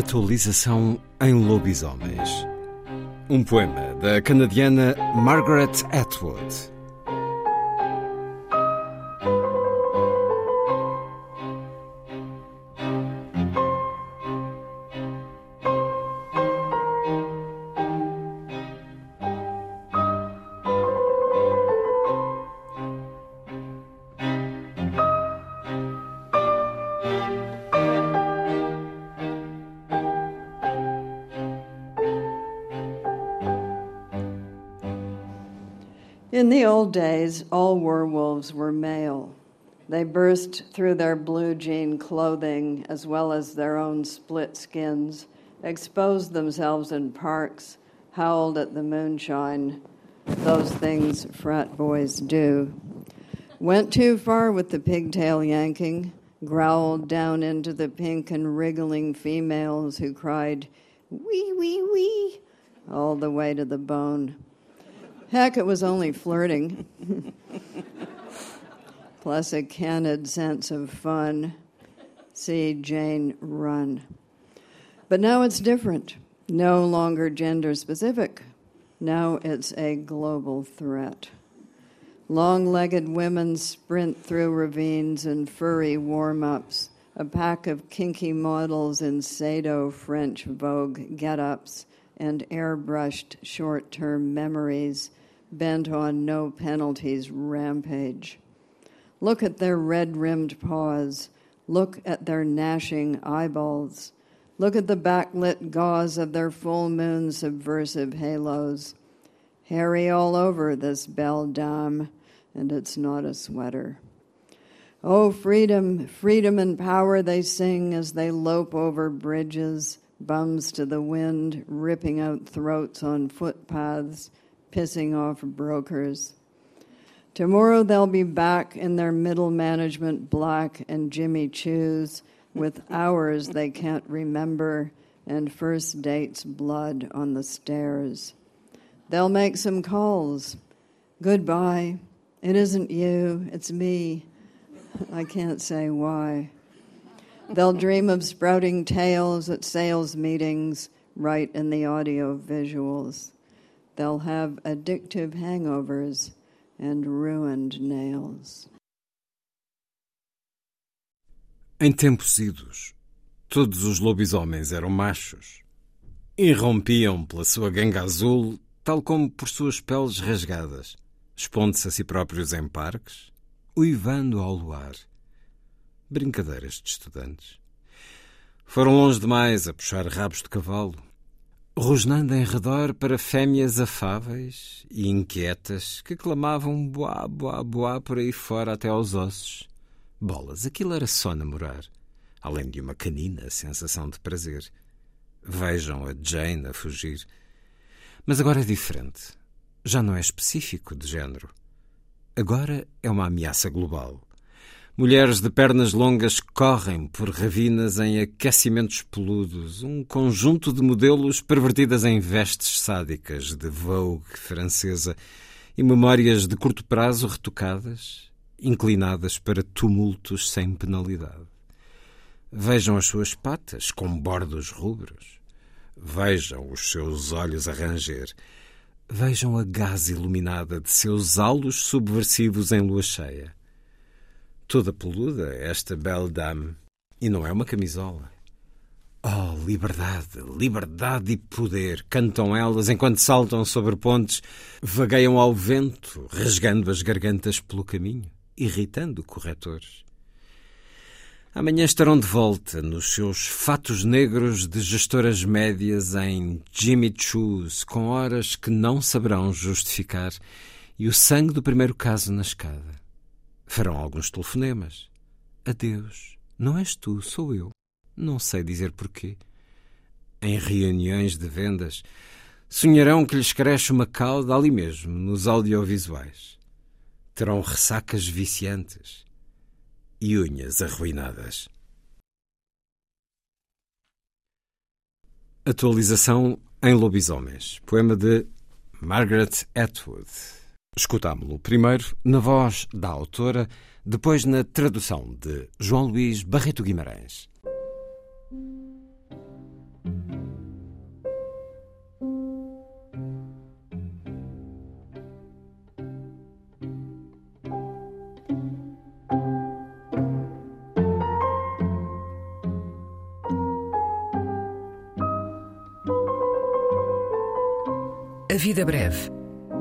Atualização em Lobisomens. Um poema da canadiana Margaret Atwood. In the old days, all werewolves were male. They burst through their blue jean clothing as well as their own split skins, exposed themselves in parks, howled at the moonshine, those things frat boys do. Went too far with the pigtail yanking, growled down into the pink and wriggling females who cried, wee, wee, wee, all the way to the bone. Heck, it was only flirting. Plus a candid sense of fun. See Jane run. But now it's different. No longer gender specific. Now it's a global threat. Long legged women sprint through ravines in furry warm ups, a pack of kinky models in Sado French Vogue get ups, and airbrushed short term memories bent on no penalties rampage. Look at their red rimmed paws. Look at their gnashing eyeballs. Look at the backlit gauze of their full moon subversive halos. Hairy all over this belle dame, and it's not a sweater. Oh, freedom, freedom and power, they sing as they lope over bridges, bums to the wind, ripping out throats on footpaths pissing off brokers. Tomorrow they'll be back in their middle management black and Jimmy Choos with hours they can't remember and first date's blood on the stairs. They'll make some calls. Goodbye. It isn't you, it's me. I can't say why. They'll dream of sprouting tails at sales meetings right in the audio visuals. They'll have addictive hangovers and ruined nails. Em tempos idos, todos os lobisomens eram machos. Irrompiam pela sua ganga azul, tal como por suas peles rasgadas, expondo-se a si próprios em parques, uivando ao luar. Brincadeiras de estudantes. Foram longe demais a puxar rabos de cavalo, rosnando em redor para fêmeas afáveis e inquietas que clamavam boá, boá, boá por aí fora até aos ossos. Bolas, aquilo era só namorar, além de uma canina sensação de prazer. Vejam a Jane a fugir. Mas agora é diferente. Já não é específico de género. Agora é uma ameaça global. Mulheres de pernas longas correm por ravinas em aquecimentos peludos, um conjunto de modelos pervertidas em vestes sádicas de Vogue francesa e memórias de curto prazo retocadas, inclinadas para tumultos sem penalidade. Vejam as suas patas com bordos rubros. Vejam os seus olhos a ranger. Vejam a gás iluminada de seus halos subversivos em lua cheia toda peluda, esta belle dame. E não é uma camisola. Oh, liberdade, liberdade e poder, cantam elas enquanto saltam sobre pontes, vagueiam ao vento, rasgando as gargantas pelo caminho, irritando corretores. Amanhã estarão de volta nos seus fatos negros de gestoras médias em Jimmy Choos, com horas que não saberão justificar, e o sangue do primeiro caso na escada. Farão alguns telefonemas. Adeus, não és tu, sou eu. Não sei dizer porquê. Em reuniões de vendas, sonharão que lhes cresce uma cauda ali mesmo, nos audiovisuais. Terão ressacas viciantes e unhas arruinadas. Atualização em Lobisomens, poema de Margaret Atwood. Escutámo-lo primeiro na voz da autora, depois na tradução de João Luís Barreto Guimarães. A Vida Breve,